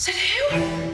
Is it you?